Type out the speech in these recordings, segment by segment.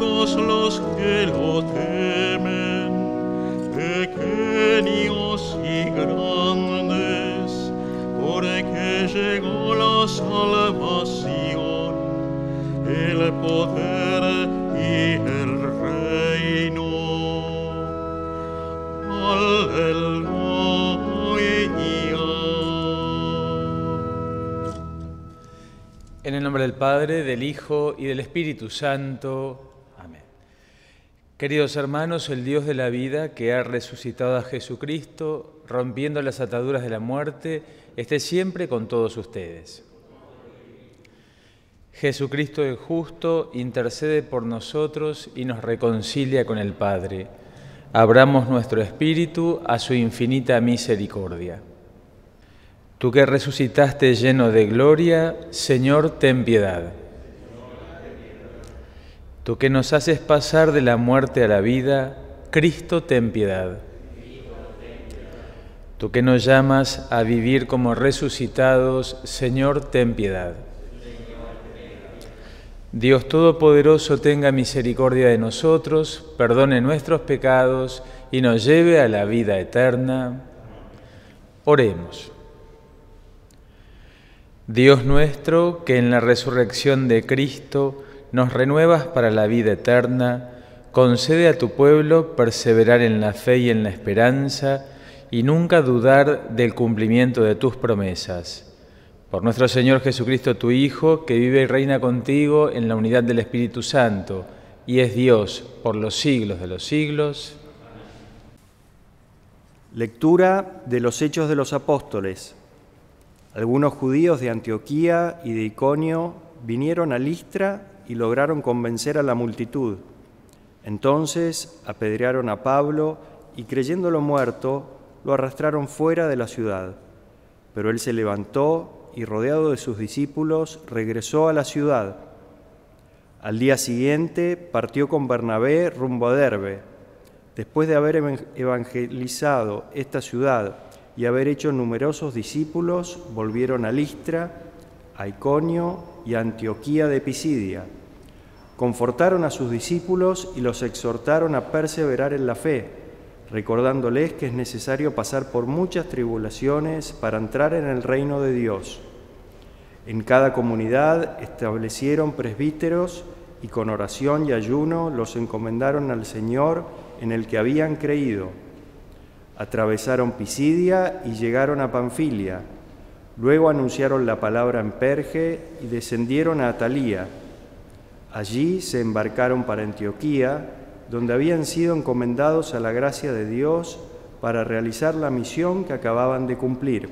todos los que lo temen, pequeños y grandes, porque llegó la salvación, el poder y el reino. En el nombre del Padre, del Hijo y del Espíritu Santo. Queridos hermanos, el Dios de la vida que ha resucitado a Jesucristo, rompiendo las ataduras de la muerte, esté siempre con todos ustedes. Jesucristo el justo intercede por nosotros y nos reconcilia con el Padre. Abramos nuestro espíritu a su infinita misericordia. Tú que resucitaste lleno de gloria, Señor, ten piedad. Tú que nos haces pasar de la muerte a la vida, Cristo, ten piedad. Tú que nos llamas a vivir como resucitados, Señor, ten piedad. Dios Todopoderoso tenga misericordia de nosotros, perdone nuestros pecados y nos lleve a la vida eterna. Oremos. Dios nuestro, que en la resurrección de Cristo nos renuevas para la vida eterna, concede a tu pueblo perseverar en la fe y en la esperanza y nunca dudar del cumplimiento de tus promesas. Por nuestro Señor Jesucristo, tu Hijo, que vive y reina contigo en la unidad del Espíritu Santo, y es Dios por los siglos de los siglos. Lectura de los Hechos de los Apóstoles. Algunos judíos de Antioquía y de Iconio vinieron a Listra y lograron convencer a la multitud. Entonces apedrearon a Pablo y creyéndolo muerto, lo arrastraron fuera de la ciudad. Pero él se levantó y rodeado de sus discípulos regresó a la ciudad. Al día siguiente partió con Bernabé rumbo a Derbe. Después de haber evangelizado esta ciudad y haber hecho numerosos discípulos, volvieron a Listra, a Iconio y a Antioquía de Pisidia. Confortaron a sus discípulos y los exhortaron a perseverar en la fe, recordándoles que es necesario pasar por muchas tribulaciones para entrar en el reino de Dios. En cada comunidad establecieron presbíteros y con oración y ayuno los encomendaron al Señor en el que habían creído. Atravesaron Pisidia y llegaron a Panfilia. Luego anunciaron la palabra en Perge y descendieron a Atalía. Allí se embarcaron para Antioquía, donde habían sido encomendados a la gracia de Dios para realizar la misión que acababan de cumplir.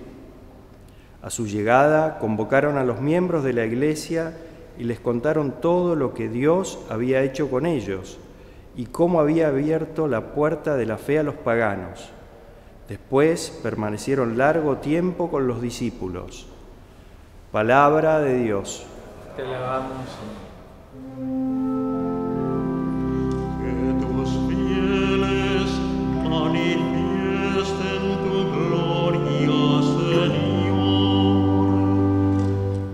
A su llegada convocaron a los miembros de la iglesia y les contaron todo lo que Dios había hecho con ellos y cómo había abierto la puerta de la fe a los paganos. Después permanecieron largo tiempo con los discípulos. Palabra de Dios. Te Señor.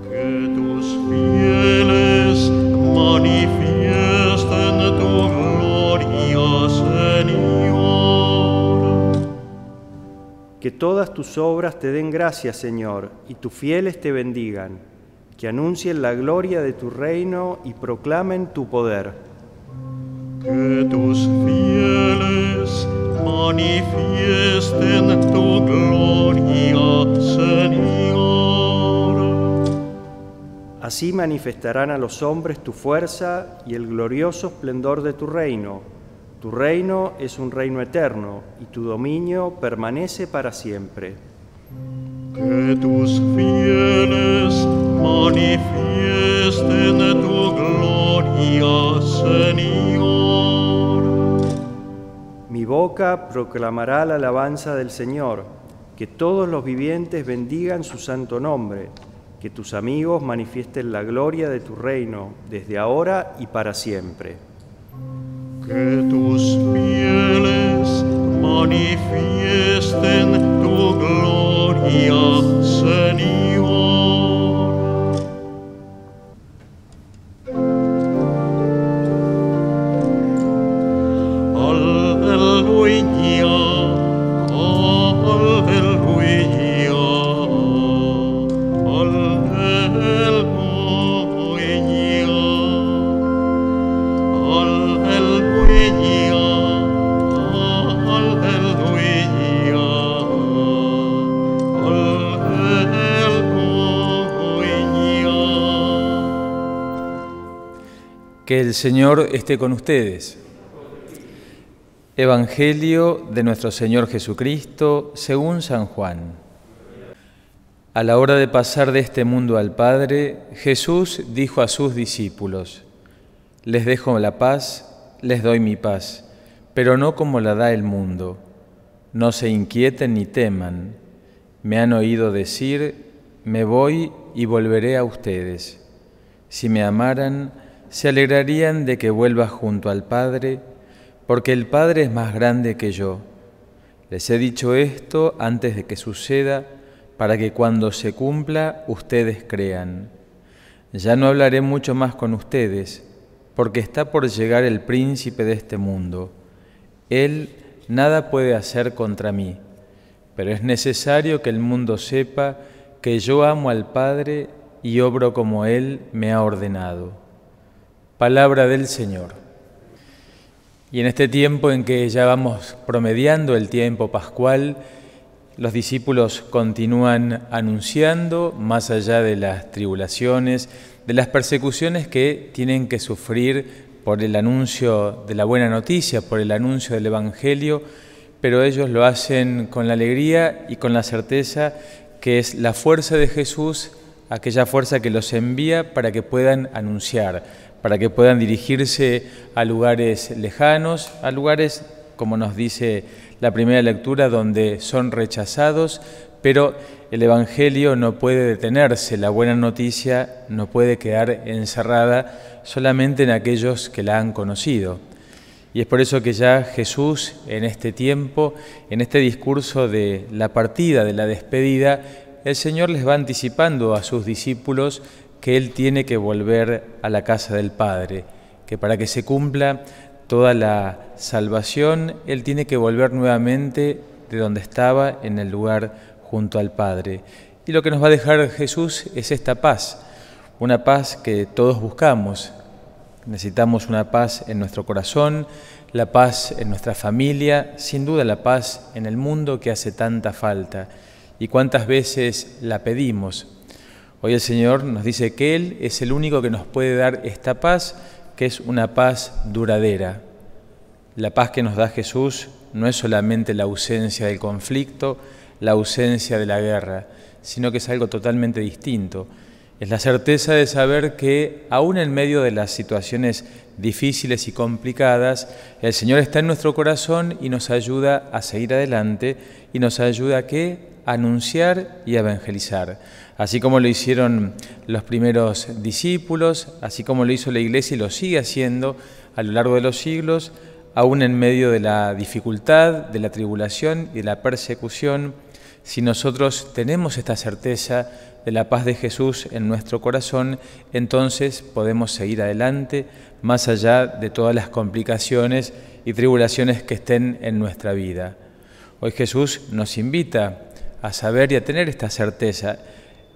Que tus fieles manifiesten tu gloria, Señor. Que todas tus obras te den gracias, Señor, y tus fieles te bendigan. Que anuncien la gloria de tu reino y proclamen tu poder. Que tus fieles manifiesten tu gloria, Señor. Así manifestarán a los hombres tu fuerza y el glorioso esplendor de tu reino. Tu reino es un reino eterno y tu dominio permanece para siempre. Que tus fieles manifiesten tu gloria, Señor. Mi boca proclamará la alabanza del Señor, que todos los vivientes bendigan su santo nombre, que tus amigos manifiesten la gloria de tu reino, desde ahora y para siempre. Que tus fieles manifiesten tu gloria, Señor. Señor esté con ustedes. Evangelio de nuestro Señor Jesucristo según San Juan. A la hora de pasar de este mundo al Padre, Jesús dijo a sus discípulos, Les dejo la paz, les doy mi paz, pero no como la da el mundo. No se inquieten ni teman. Me han oído decir, me voy y volveré a ustedes. Si me amaran, se alegrarían de que vuelva junto al Padre, porque el Padre es más grande que yo. Les he dicho esto antes de que suceda, para que cuando se cumpla ustedes crean. Ya no hablaré mucho más con ustedes, porque está por llegar el príncipe de este mundo. Él nada puede hacer contra mí, pero es necesario que el mundo sepa que yo amo al Padre y obro como Él me ha ordenado. Palabra del Señor. Y en este tiempo en que ya vamos promediando el tiempo pascual, los discípulos continúan anunciando, más allá de las tribulaciones, de las persecuciones que tienen que sufrir por el anuncio de la buena noticia, por el anuncio del Evangelio, pero ellos lo hacen con la alegría y con la certeza que es la fuerza de Jesús, aquella fuerza que los envía para que puedan anunciar, para que puedan dirigirse a lugares lejanos, a lugares, como nos dice la primera lectura, donde son rechazados, pero el Evangelio no puede detenerse, la buena noticia no puede quedar encerrada solamente en aquellos que la han conocido. Y es por eso que ya Jesús en este tiempo, en este discurso de la partida, de la despedida, el Señor les va anticipando a sus discípulos que Él tiene que volver a la casa del Padre, que para que se cumpla toda la salvación, Él tiene que volver nuevamente de donde estaba, en el lugar junto al Padre. Y lo que nos va a dejar Jesús es esta paz, una paz que todos buscamos. Necesitamos una paz en nuestro corazón, la paz en nuestra familia, sin duda la paz en el mundo que hace tanta falta. ¿Y cuántas veces la pedimos? Hoy el Señor nos dice que Él es el único que nos puede dar esta paz, que es una paz duradera. La paz que nos da Jesús no es solamente la ausencia del conflicto, la ausencia de la guerra, sino que es algo totalmente distinto. Es la certeza de saber que aún en medio de las situaciones difíciles y complicadas, el Señor está en nuestro corazón y nos ayuda a seguir adelante y nos ayuda a que anunciar y evangelizar. Así como lo hicieron los primeros discípulos, así como lo hizo la Iglesia y lo sigue haciendo a lo largo de los siglos, aún en medio de la dificultad, de la tribulación y de la persecución, si nosotros tenemos esta certeza de la paz de Jesús en nuestro corazón, entonces podemos seguir adelante más allá de todas las complicaciones y tribulaciones que estén en nuestra vida. Hoy Jesús nos invita a saber y a tener esta certeza.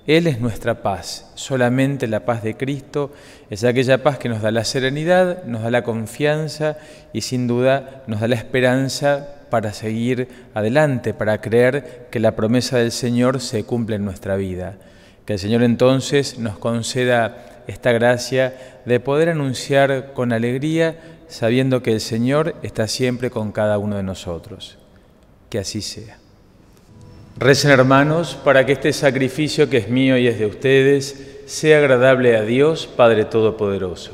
Él es nuestra paz, solamente la paz de Cristo es aquella paz que nos da la serenidad, nos da la confianza y sin duda nos da la esperanza para seguir adelante, para creer que la promesa del Señor se cumple en nuestra vida. Que el Señor entonces nos conceda esta gracia de poder anunciar con alegría, sabiendo que el Señor está siempre con cada uno de nosotros. Que así sea. Recen hermanos para que este sacrificio que es mío y es de ustedes sea agradable a Dios Padre Todopoderoso.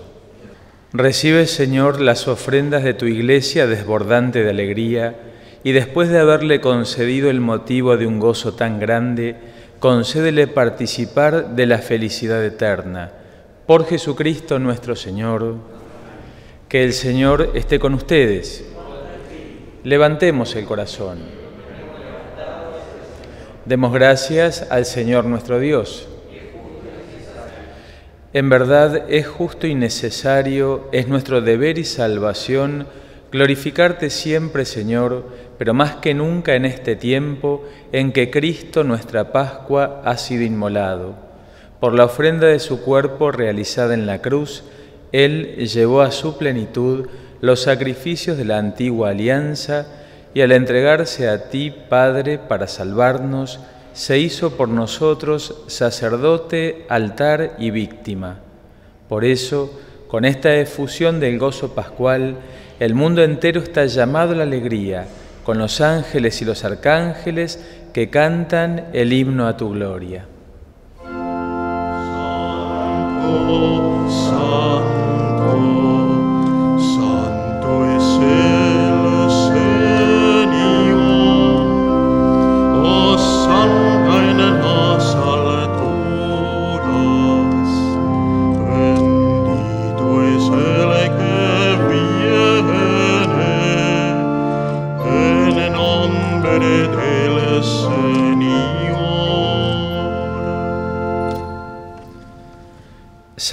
Recibe Señor las ofrendas de tu iglesia desbordante de alegría y después de haberle concedido el motivo de un gozo tan grande, concédele participar de la felicidad eterna. Por Jesucristo nuestro Señor, que el Señor esté con ustedes. Levantemos el corazón. Demos gracias al Señor nuestro Dios. En verdad es justo y necesario, es nuestro deber y salvación glorificarte siempre, Señor, pero más que nunca en este tiempo en que Cristo, nuestra Pascua, ha sido inmolado. Por la ofrenda de su cuerpo realizada en la cruz, Él llevó a su plenitud los sacrificios de la antigua alianza, y al entregarse a ti, Padre, para salvarnos, se hizo por nosotros sacerdote, altar y víctima. Por eso, con esta efusión del gozo pascual, el mundo entero está llamado a la alegría, con los ángeles y los arcángeles que cantan el himno a tu gloria.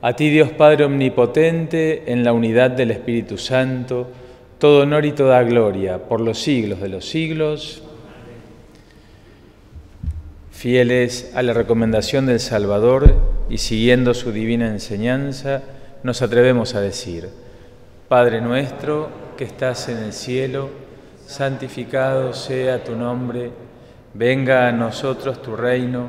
a ti Dios Padre Omnipotente, en la unidad del Espíritu Santo, todo honor y toda gloria por los siglos de los siglos. Fieles a la recomendación del Salvador y siguiendo su divina enseñanza, nos atrevemos a decir, Padre nuestro que estás en el cielo, santificado sea tu nombre, venga a nosotros tu reino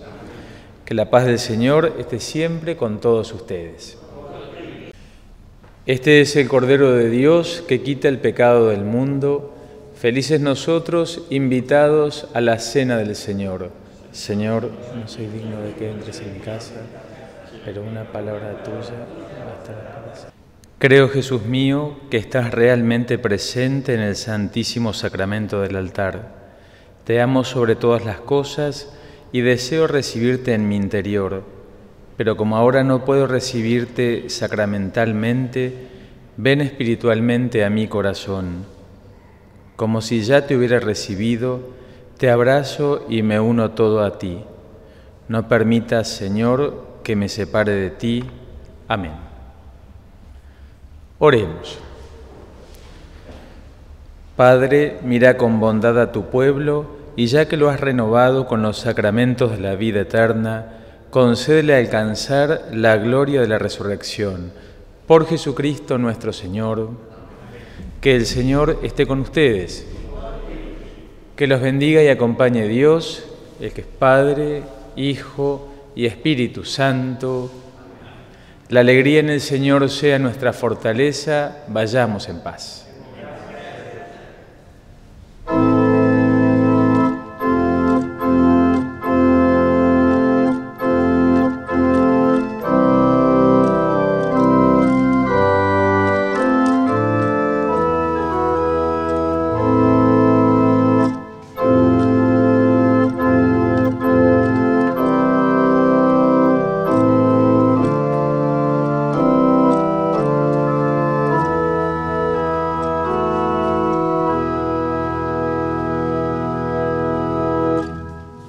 que la paz del Señor esté siempre con todos ustedes. Este es el Cordero de Dios que quita el pecado del mundo. Felices nosotros invitados a la cena del Señor. Señor, no soy digno de que entres en casa, pero una palabra tuya basta Creo, Jesús mío, que estás realmente presente en el Santísimo Sacramento del altar. Te amo sobre todas las cosas y deseo recibirte en mi interior pero como ahora no puedo recibirte sacramentalmente, ven espiritualmente a mi corazón. Como si ya te hubiera recibido, te abrazo y me uno todo a ti. No permitas, Señor, que me separe de ti. Amén. Oremos. Padre, mira con bondad a tu pueblo y ya que lo has renovado con los sacramentos de la vida eterna, concédele alcanzar la gloria de la resurrección. Por Jesucristo nuestro Señor, que el Señor esté con ustedes, que los bendiga y acompañe Dios, el que es Padre, Hijo y Espíritu Santo. La alegría en el Señor sea nuestra fortaleza, vayamos en paz.